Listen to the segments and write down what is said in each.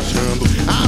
viajando.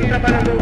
siempre para los